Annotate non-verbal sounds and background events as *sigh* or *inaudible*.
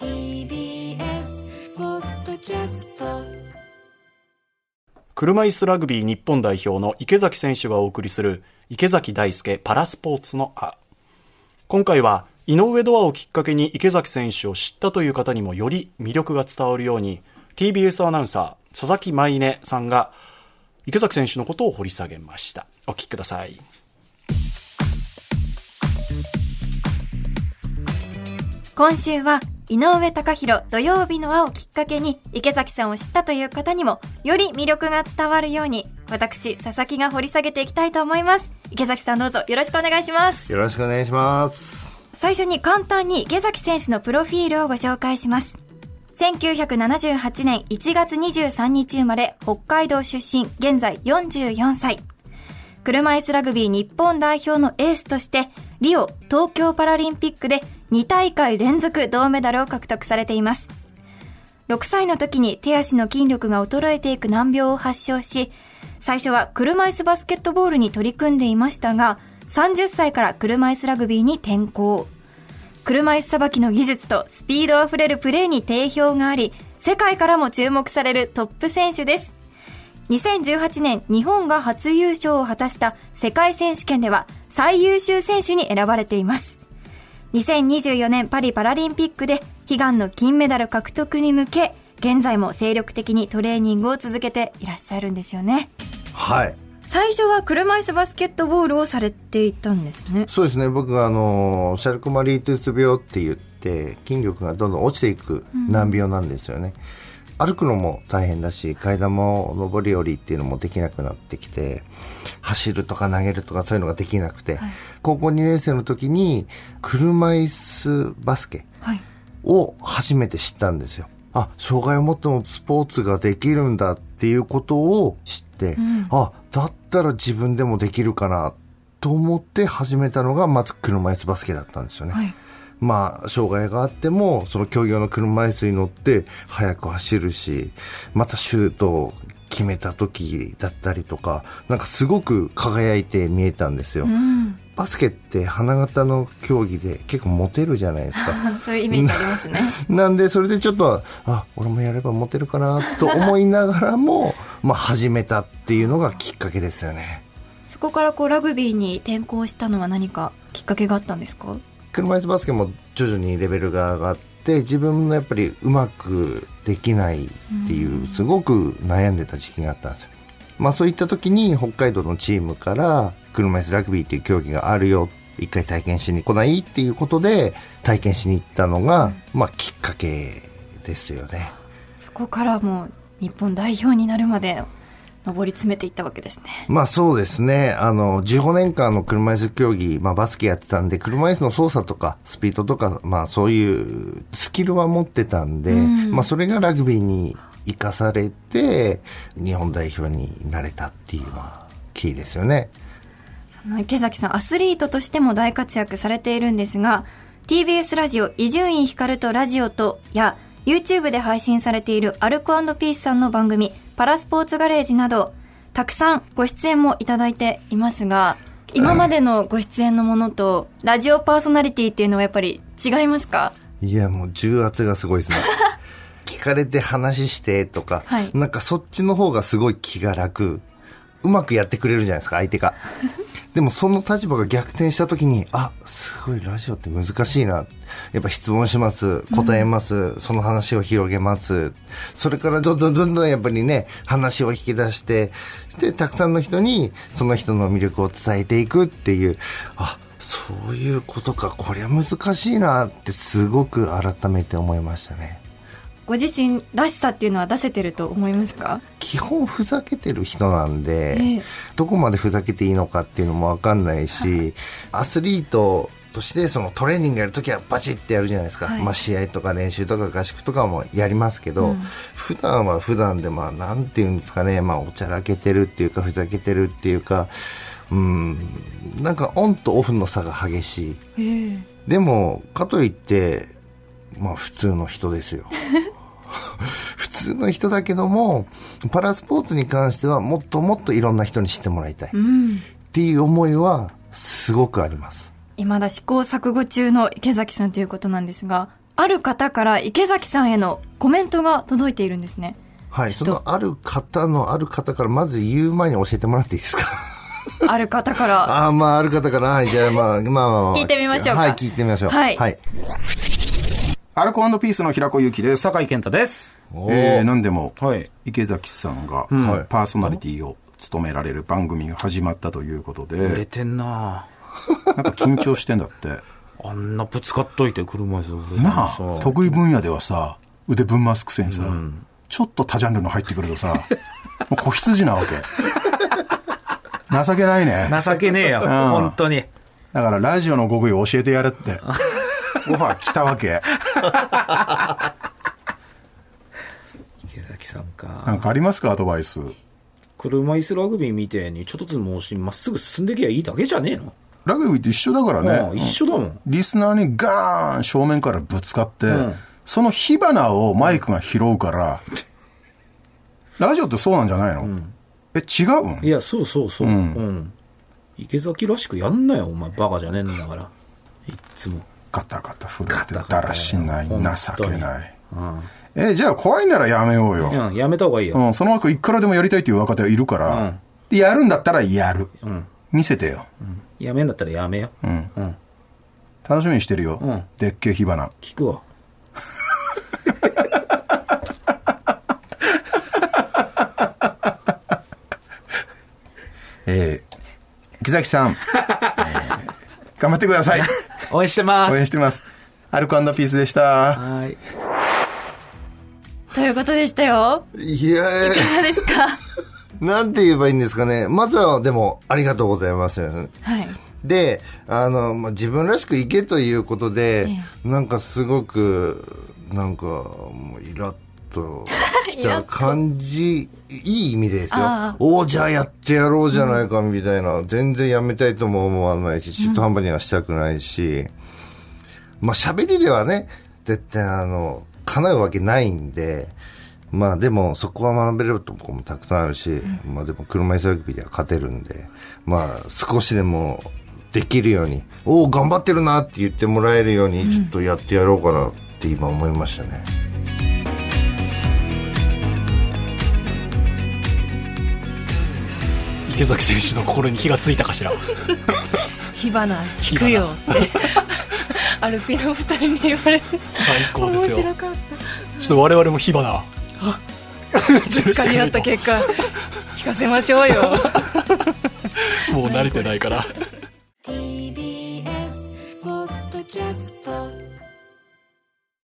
TBS ポッドキャスト。車椅子ラグビー日本代表の池崎選手がお送りする池崎大輔パラスポーツのあ今回は井上ドアをきっかけに池崎選手を知ったという方にもより魅力が伝わるように TBS アナウンサー佐々木舞音さんが池崎選手のことを掘り下げました。お聞きください。今週は井上貴博土曜日の輪をきっかけに池崎さんを知ったという方にもより魅力が伝わるように私佐々木が掘り下げていきたいと思います。池崎さんどうぞよろしくお願いします。よろしくお願いします。最初に簡単に池崎選手のプロフィールをご紹介します。1978年1月23日生まれ北海道出身現在44歳。車椅子ラグビー日本代表のエースとしてリオ東京パラリンピックで2大会連続銅メダルを獲得されています。6歳の時に手足の筋力が衰えていく難病を発症し最初は車椅子バスケットボールに取り組んでいましたが30歳から車椅子ラグビーに転向。車椅子さばきの技術とスピードあふれるプレーに定評があり世界からも注目されるトップ選手です。2018年日本が初優勝を果たした世界選手権では最優秀選手に選ばれています。2024年パリパラリンピックで悲願の金メダル獲得に向け現在も精力的にトレーニングを続けていらっしゃるんですよねはい。最初は車椅子バスケットボールをされていたんですねそうですね。僕があのシャルコマリートゥース病って言って筋力がどんどん落ちていく難病なんですよね。歩くのも大変だし階段も上り下りっていうのもできなくなってきて走るとか投げるとかそういうのができなくて、高校2年生の時に車椅子バスケはいを初めて知ったんですよ。あ、障害を持ってもスポーツができるんだっていうことを知って、あ、だったら自分でもできるかなと思って始めたのがまず車椅子バスケだったんですよね。はいまあ、障害があっても、その競技用の車椅子に乗って速く走るし、またシュートを決めた時だったりとか、なんかすごく輝いて見えたんですよ。うんバスケって花形の競技で結構モテるじゃないですか。*laughs* そういうイメージありますねなんで、それでちょっと、あ、俺もやればモテるかなと思いながらも、まあ始めたっていうのがきっかけですよね。そこからこうラグビーに転向したのは何かきっかけがあったんですか？車椅子バスケも徐々にレベルが上がって、自分のやっぱりうまくできないっていう、すごく悩んでた時期があったんですよ。まあそういった時に北海道のチームから車椅子ラグビーっていう競技があるよ。一回体験しに来ないっていうことで体験しに行ったのが、まあきっかけですよね。そこからもう日本代表になるまで上り詰めていったわけですねまあそうですね。あの、15年間の車椅子競技、まあバスケやってたんで、車椅子の操作とか、スピードとか、まあそういうスキルは持ってたんで、まあそれがラグビーに生かされて、日本代表になれたっていうのは、キーですよね。その池崎さんアスリートとしても大活躍されているんですが TBS ラジオ伊集院光とラジオとや YouTube で配信されているアルコピースさんの番組パラスポーツガレージなどたくさんご出演もいただいていますが今までのご出演のものとラジオパーソナリティっていうのはやっぱり違いますか？いや、もう重圧がすごいですね。*laughs* 聞かれて話してとか、はいなんかそっちの方がすごい気が楽。うまくやってくれるじゃないですか、相手が。でもその立場が逆転した時に、あ、すごいラジオって難しいな。やっぱ質問します。答えます。その話を広げます。それからどんどんどんどんやっぱりね、話を引き出して、で、たくさんの人にその人の魅力を伝えていくっていう、あ、そういうことか、こりゃ難しいなってすごく改めて思いましたね。ご自身らしさっていうのは出せてると思いますか？基本ふざけてる人なんで、ええ。どこまでふざけていいのかっていうのもわかんないし、アスリートとしてそのトレーニングやるときはバチッてやるじゃないですか、はい。まあ、試合とか練習とか合宿とかもやりますけど、普段は普段でまあなんていうんですかね、まあ、おちゃらけてるっていうかふざけてるっていうかうんなんかオンとオフの差が激しい。でもかといってまあ普通の人ですよ *laughs* の人だけどもパラスポーツに関してはもっともっといろんな人に知ってもらいたい、っていう思いはすごくあります未だ試行錯誤中の池崎さんということなんですが、ある方から池崎さんへのコメントが届いているんですね。はい、そのある方のある方からまず言う前に教えてもらっていいですか？*laughs* ある方から。*laughs* ああ、まあ、ある方から、はい、じゃあ、まあ、まあまあまあ。聞いてみましょうかはい、聞いてみましょう。はいはい。アルコピースの平子ゆきです。酒井健太です。えー、何でも、はい池崎さんが、はいパーソナリティを務められる番組が始まったということ売れで、てんななんか緊張してんだって。あんなぶつかっといて車椅子でなあさ、得意分野ではさ、腕ぶん回すくせにさ、ちょっと多ジャンルの入ってくるとさ、*laughs* もう子羊なわけ。情けないね。情けねえよ、本当に。だからラジオの極意を教えてやれって。*laughs* オファー来たわけ。*laughs* 池崎さんか。なんかありますかアドバイス？車椅子ラグビーみてえにちょっとずつもしまっすぐ進んできゃいいだけじゃねえの？ラグビーって一緒だからうんね。一緒だもん。リスナーにガーン正面からぶつかって、んその火花をマイクが拾うから、ラジオってそうなんじゃないの、え、違うん？いや、そうそうそう。ううんん。池崎らしくやんなよ、お前。バカじゃねえんだから。いっつも。ガタガタ震えてだらしない、情けない。うん。え、じゃあ怖いならやめようよ。うん、やめた方がいいよ。うん、その枠いくらでもやりたいっていう若手はいるから、うんでやるんだったらやる。うん。見せてよ。やめんだったらやめよ。うん。うん。楽しみにしてるよ。うんでっけえ火花。聞くわ。*laughs* えー、木崎さん、*laughs* えー頑張ってください。応援してます。応援してます。アルコピースでした。はい。ということでしたよ。いやーいかがですか？*laughs* なんて言えばいいんですかね。まずは、でも、ありがとうございます。はい。で、あの、まあ、自分らしくいけということで、えなんかすごく、なんか、もうイラッときイラッとた感じ、*laughs* いい意味ですよ。おお、じゃあやってやろうじゃないか、みたいな。全然やめたいとも思わないし、中途半端にはしたくないし、まあ、喋りではね、絶対あの、叶うわけないんで、まあでもそこは学べるとこもたくさんあるし、まあでも車椅子ラグビーでは勝てるんで、まあ少しでもできるように、おお、頑張ってるなって言ってもらえるように、ちょっとやってやろうかなって今思いましたね。池崎選手の心に火がついたかしら。火花聞くよ。ってアルピの二人に言われて。最高ですよ。面白かった。ちょっと我々も火花。ぶつかり合った結果 *laughs* 聞かせましょうよ。もう慣れてないから